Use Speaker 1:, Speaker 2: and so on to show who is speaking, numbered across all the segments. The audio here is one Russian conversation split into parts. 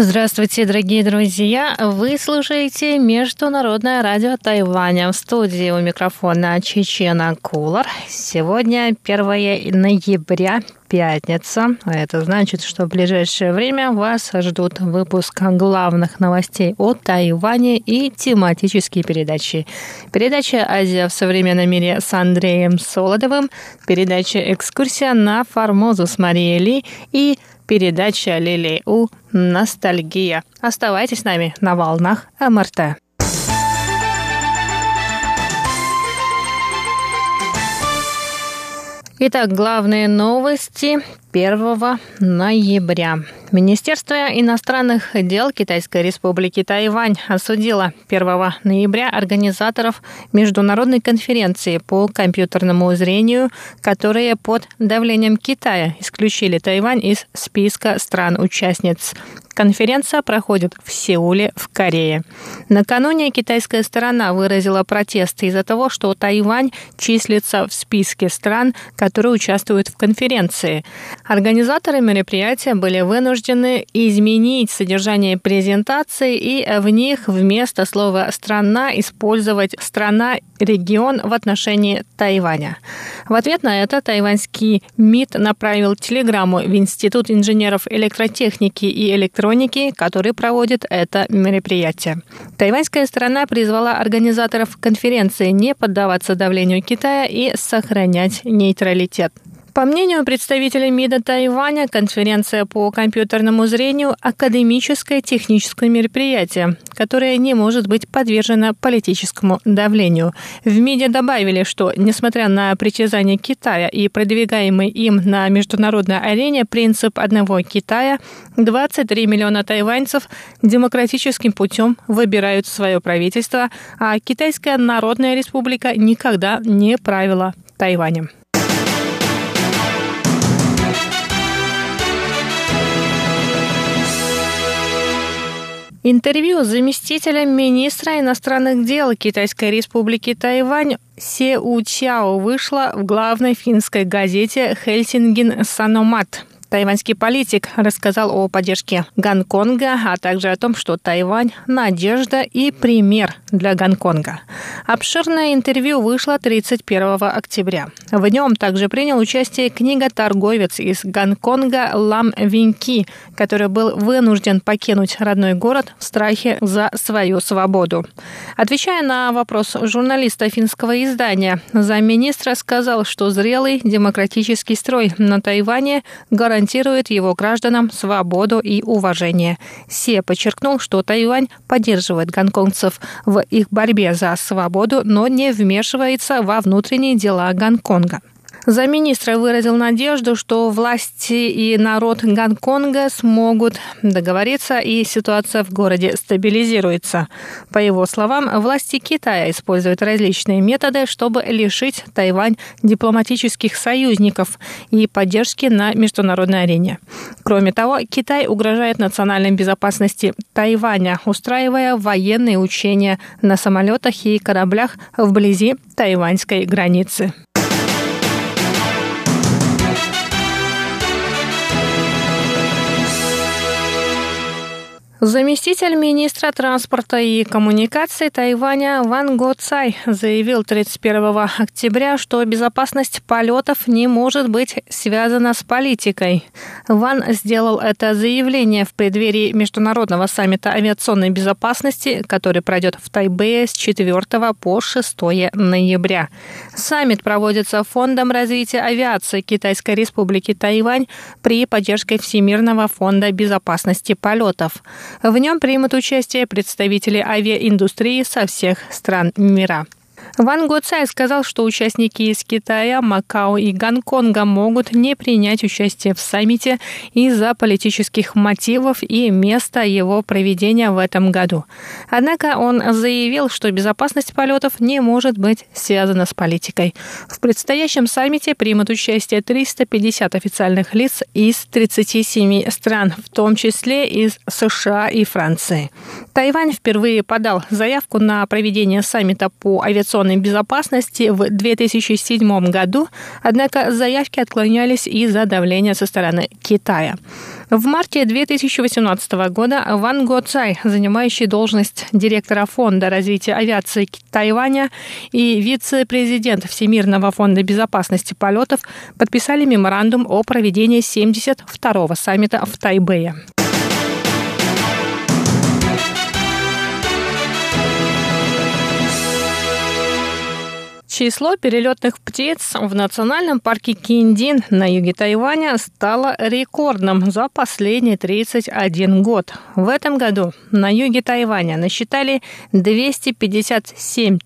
Speaker 1: Здравствуйте, дорогие друзья! Вы слушаете Международное радио Тайваня. В студии у микрофона Чечена Кулар. Сегодня 1 ноября, пятница. А это значит, что в ближайшее время вас ждут выпуск главных новостей о Тайване и тематические передачи. Передача «Азия в современном мире» с Андреем Солодовым, передача «Экскурсия на Формозу» с Марией Ли и передача Лили У «Ностальгия». Оставайтесь с нами на волнах МРТ. Итак, главные новости 1 ноября. Министерство иностранных дел Китайской республики Тайвань осудило 1 ноября организаторов международной конференции по компьютерному зрению, которые под давлением Китая исключили Тайвань из списка стран-участниц Конференция проходит в Сеуле, в Корее. Накануне китайская сторона выразила протесты из-за того, что Тайвань числится в списке стран, которые участвуют в конференции. Организаторы мероприятия были вынуждены изменить содержание презентации и в них вместо слова «страна» использовать «страна регион в отношении Тайваня. В ответ на это тайваньский МИД направил телеграмму в Институт инженеров электротехники и электроники, который проводит это мероприятие. Тайваньская сторона призвала организаторов конференции не поддаваться давлению Китая и сохранять нейтралитет. По мнению представителей МИДа Тайваня, конференция по компьютерному зрению – академическое техническое мероприятие, которое не может быть подвержено политическому давлению. В МИДе добавили, что, несмотря на притязание Китая и продвигаемый им на международной арене принцип одного Китая, 23 миллиона тайваньцев демократическим путем выбирают свое правительство, а Китайская Народная Республика никогда не правила Тайванем. Интервью с заместителем министра иностранных дел Китайской республики Тайвань Се У Чао вышло в главной финской газете «Хельсинген Саномат». Тайваньский политик рассказал о поддержке Гонконга, а также о том, что Тайвань – надежда и пример для Гонконга. Обширное интервью вышло 31 октября. В нем также принял участие книга-торговец из Гонконга Лам Винки, который был вынужден покинуть родной город в страхе за свою свободу. Отвечая на вопрос журналиста финского издания, замминистра сказал, что зрелый демократический строй на Тайване гарантирует гарантирует его гражданам свободу и уважение. Се подчеркнул, что Тайвань поддерживает гонконгцев в их борьбе за свободу, но не вмешивается во внутренние дела Гонконга. Замминистра выразил надежду, что власти и народ Гонконга смогут договориться и ситуация в городе стабилизируется. По его словам, власти Китая используют различные методы, чтобы лишить Тайвань дипломатических союзников и поддержки на международной арене. Кроме того, Китай угрожает национальной безопасности Тайваня, устраивая военные учения на самолетах и кораблях вблизи тайваньской границы. Заместитель министра транспорта и коммуникаций Тайваня Ван Го Цай заявил 31 октября, что безопасность полетов не может быть связана с политикой. Ван сделал это заявление в преддверии Международного саммита авиационной безопасности, который пройдет в Тайбэе с 4 по 6 ноября. Саммит проводится Фондом развития авиации Китайской республики Тайвань при поддержке Всемирного фонда безопасности полетов. В нем примут участие представители авиаиндустрии со всех стран мира. Ван Гоцай сказал, что участники из Китая, Макао и Гонконга могут не принять участие в саммите из-за политических мотивов и места его проведения в этом году. Однако он заявил, что безопасность полетов не может быть связана с политикой. В предстоящем саммите примут участие 350 официальных лиц из 37 стран, в том числе из США и Франции. Тайвань впервые подал заявку на проведение саммита по авиационной безопасности в 2007 году, однако заявки отклонялись из-за давления со стороны Китая. В марте 2018 года Ван Го Цай, занимающий должность директора Фонда развития авиации Тайваня и вице-президент Всемирного фонда безопасности полетов, подписали меморандум о проведении 72-го саммита в Тайбэе. Число перелетных птиц в национальном парке Киндин на юге Тайваня стало рекордным за последний 31 год. В этом году на юге Тайваня насчитали 257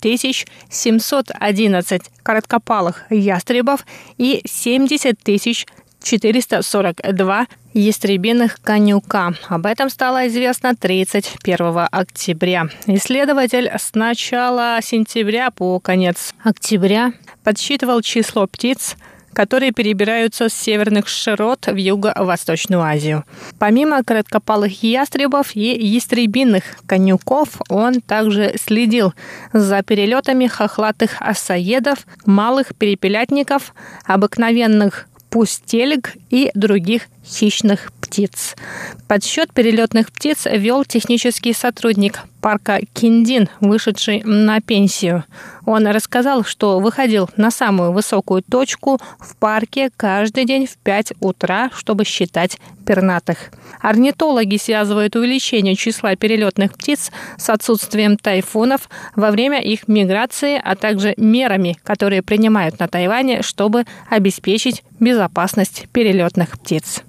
Speaker 1: 711 короткопалых ястребов и 70 тысяч 442 ястребиных конюка. Об этом стало известно 31 октября. Исследователь с начала сентября по конец октября подсчитывал число птиц, которые перебираются с северных широт в Юго-Восточную Азию. Помимо короткопалых ястребов и ястребиных конюков, он также следил за перелетами хохлатых осаедов, малых перепелятников, обыкновенных пустелек и других хищных птиц. Подсчет перелетных птиц вел технический сотрудник парка Киндин, вышедший на пенсию. Он рассказал, что выходил на самую высокую точку в парке каждый день в 5 утра, чтобы считать пернатых. Орнитологи связывают увеличение числа перелетных птиц с отсутствием тайфунов во время их миграции, а также мерами, которые принимают на Тайване, чтобы обеспечить безопасность перелетных птиц.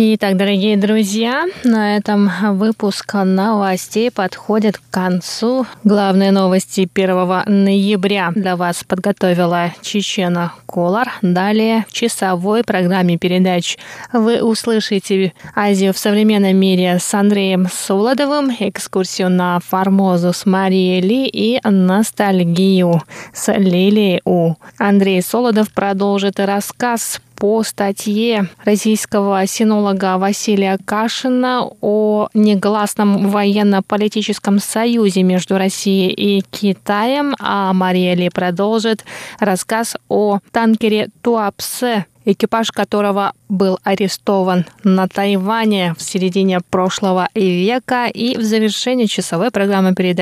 Speaker 1: Итак, дорогие друзья, на этом выпуск новостей подходит к концу. Главные новости 1 ноября для вас подготовила Чечена Колор. Далее в часовой программе передач вы услышите Азию в современном мире с Андреем Солодовым, экскурсию на Формозу с Марией Ли и ностальгию с Лилией У. Андрей Солодов продолжит рассказ по статье российского синолога Василия Кашина о негласном военно-политическом союзе между Россией и Китаем, а Мария Ли продолжит рассказ о танкере Туапсе, экипаж которого был арестован на Тайване в середине прошлого века. И в завершении часовой программы передачи